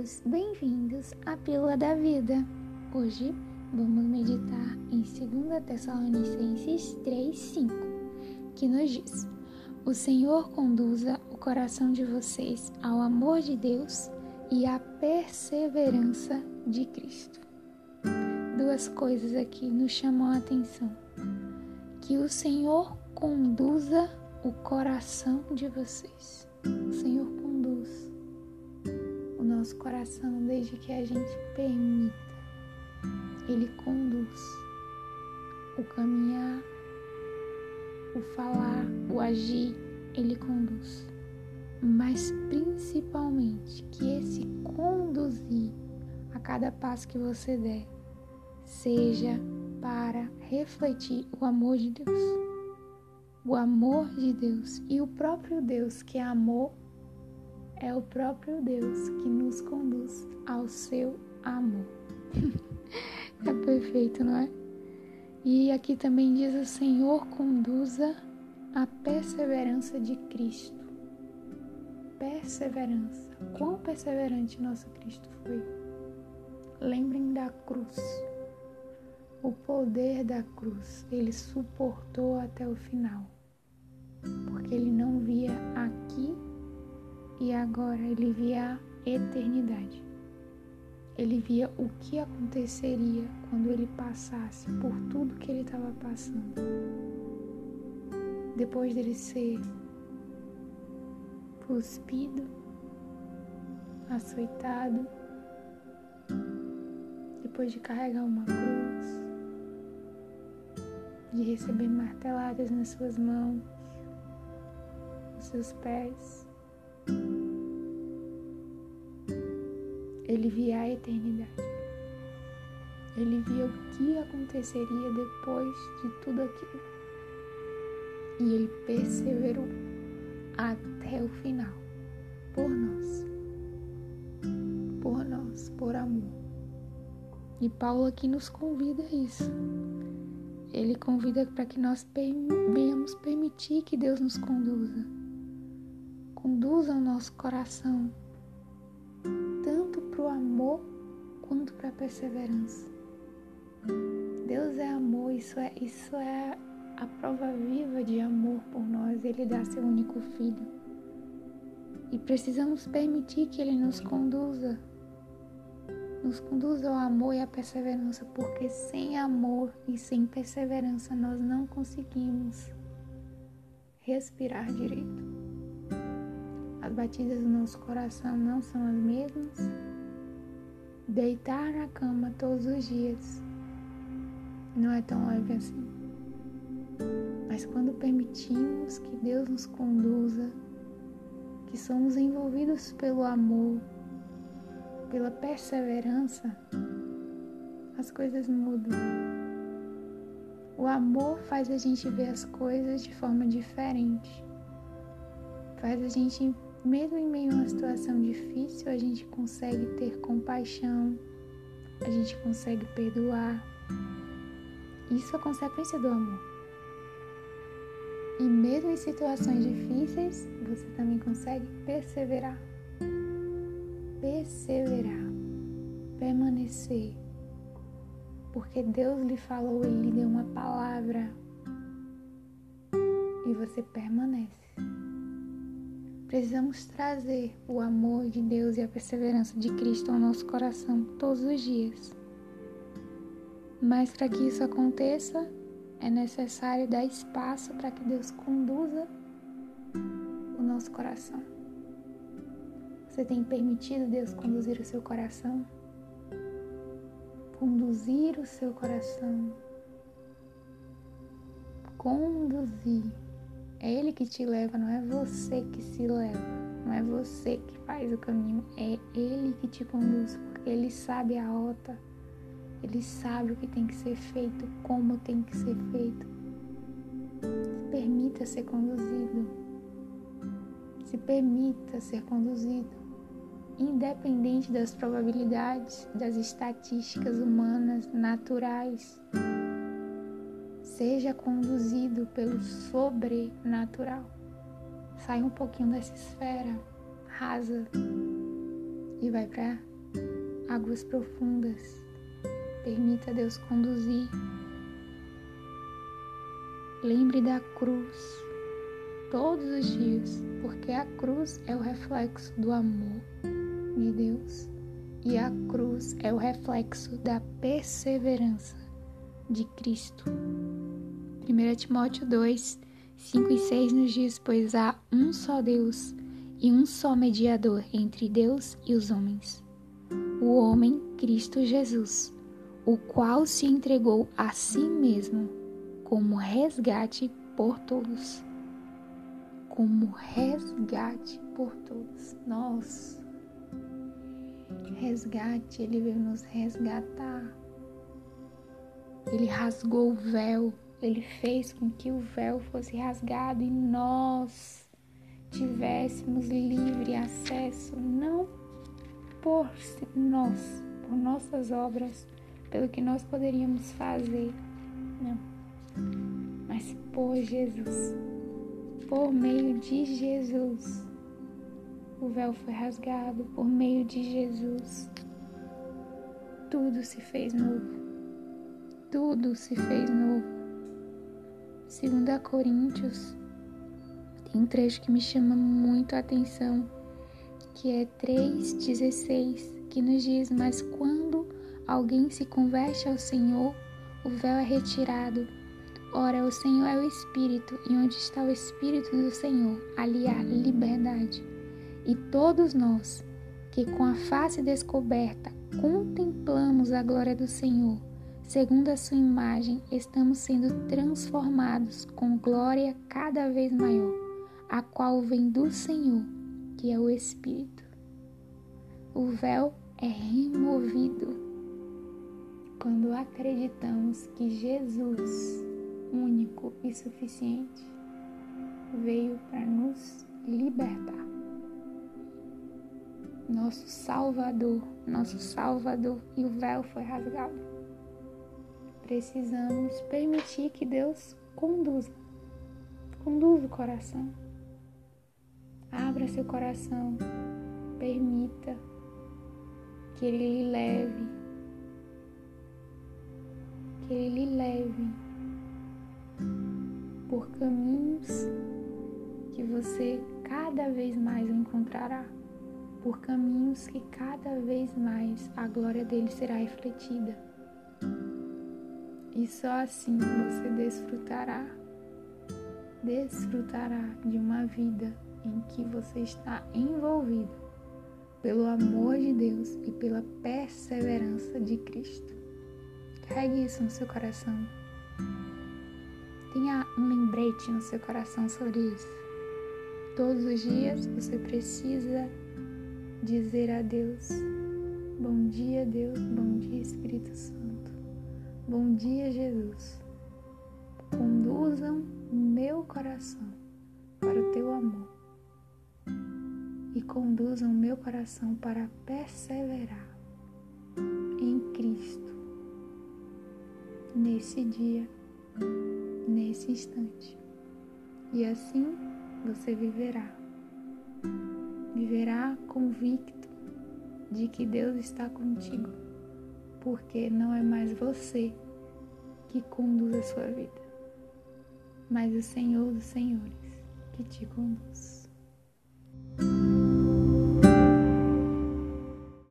todos bem-vindos à Pílula da Vida. Hoje vamos meditar em 2 Tessalonicenses 3:5, que nos diz: O Senhor conduza o coração de vocês ao amor de Deus e à perseverança de Cristo. Duas coisas aqui nos chamam a atenção: que o Senhor conduza o coração de vocês. O Senhor coração desde que a gente permita. Ele conduz o caminhar, o falar, o agir, ele conduz. Mas principalmente que esse conduzir a cada passo que você der seja para refletir o amor de Deus o amor de Deus e o próprio Deus que é amor é o próprio Deus que nos conduz ao seu amor. é perfeito, não é? E aqui também diz: o Senhor conduza a perseverança de Cristo. Perseverança. Quão perseverante nosso Cristo foi. Lembrem da cruz o poder da cruz, ele suportou até o final, porque ele não via e agora, ele via a eternidade. Ele via o que aconteceria quando ele passasse por tudo que ele estava passando. Depois dele ser cuspido, açoitado, depois de carregar uma cruz, de receber marteladas nas suas mãos, nos seus pés. Ele via a eternidade. Ele via o que aconteceria depois de tudo aquilo. E ele perseverou até o final por nós. Por nós, por amor. E Paulo aqui nos convida a isso ele convida para que nós venhamos permitir que Deus nos conduza. Conduza o nosso coração, tanto para o amor quanto para a perseverança. Deus é amor, isso é, isso é a prova viva de amor por nós. Ele dá seu único filho. E precisamos permitir que Ele nos conduza nos conduz ao amor e à perseverança, porque sem amor e sem perseverança nós não conseguimos respirar direito. As batidas do nosso coração não são as mesmas. Deitar na cama todos os dias não é tão leve assim. Mas quando permitimos que Deus nos conduza, que somos envolvidos pelo amor, pela perseverança, as coisas mudam. O amor faz a gente ver as coisas de forma diferente. Faz a gente, mesmo em meio a uma situação difícil, a gente consegue ter compaixão, a gente consegue perdoar. Isso é consequência do amor. E mesmo em situações difíceis, você também consegue perseverar perseverar, permanecer, porque Deus lhe falou, Ele lhe deu uma palavra e você permanece. Precisamos trazer o amor de Deus e a perseverança de Cristo ao nosso coração todos os dias. Mas para que isso aconteça, é necessário dar espaço para que Deus conduza o nosso coração. Você tem permitido Deus conduzir o seu coração? Conduzir o seu coração. Conduzir. É Ele que te leva, não é você que se leva. Não é você que faz o caminho, é Ele que te conduz, porque Ele sabe a rota, Ele sabe o que tem que ser feito, como tem que ser feito. Se permita ser conduzido. Se permita ser conduzido independente das probabilidades, das estatísticas humanas naturais. Seja conduzido pelo sobrenatural. Sai um pouquinho dessa esfera rasa e vai para águas profundas. Permita Deus conduzir. Lembre da cruz todos os dias, porque a cruz é o reflexo do amor de Deus e a cruz é o reflexo da perseverança de Cristo. 1 Timóteo 2, 5 e 6 nos diz: Pois há um só Deus e um só mediador entre Deus e os homens, o homem Cristo Jesus, o qual se entregou a si mesmo como resgate por todos. Como resgate por todos. Nós, resgate, ele veio nos resgatar. Ele rasgou o véu, ele fez com que o véu fosse rasgado e nós tivéssemos livre acesso, não por nós, por nossas obras, pelo que nós poderíamos fazer, não, mas por Jesus, por meio de Jesus. O véu foi rasgado por meio de Jesus. Tudo se fez novo. Tudo se fez novo. 2 Coríntios tem um trecho que me chama muito a atenção, que é 3,16, que nos diz: Mas quando alguém se converte ao Senhor, o véu é retirado. Ora, o Senhor é o Espírito, e onde está o Espírito do Senhor, ali há liberdade. E todos nós, que com a face descoberta contemplamos a glória do Senhor, segundo a sua imagem, estamos sendo transformados com glória cada vez maior a qual vem do Senhor, que é o Espírito. O véu é removido quando acreditamos que Jesus, único e suficiente, veio para nos libertar. Nosso Salvador, nosso Salvador, e o véu foi rasgado. Precisamos permitir que Deus conduza, conduza o coração. Abra seu coração, permita que Ele lhe leve, que Ele lhe leve por caminhos que você cada vez mais o encontrará, por caminhos que cada vez mais a glória dele será refletida. E só assim você desfrutará, desfrutará de uma vida em que você está envolvido pelo amor de Deus e pela perseverança de Cristo. Carregue isso no seu coração. Tenha um lembrete no seu coração sobre isso. Todos os dias você precisa dizer a Deus: Bom dia, Deus. Bom dia, Espírito Santo. Bom dia, Jesus. Conduzam meu coração para o teu amor e conduzam meu coração para perseverar em Cristo nesse dia, nesse instante. E assim você viverá. Viverá convicto de que Deus está contigo, porque não é mais você que conduz a sua vida, mas o Senhor dos Senhores que te conduz.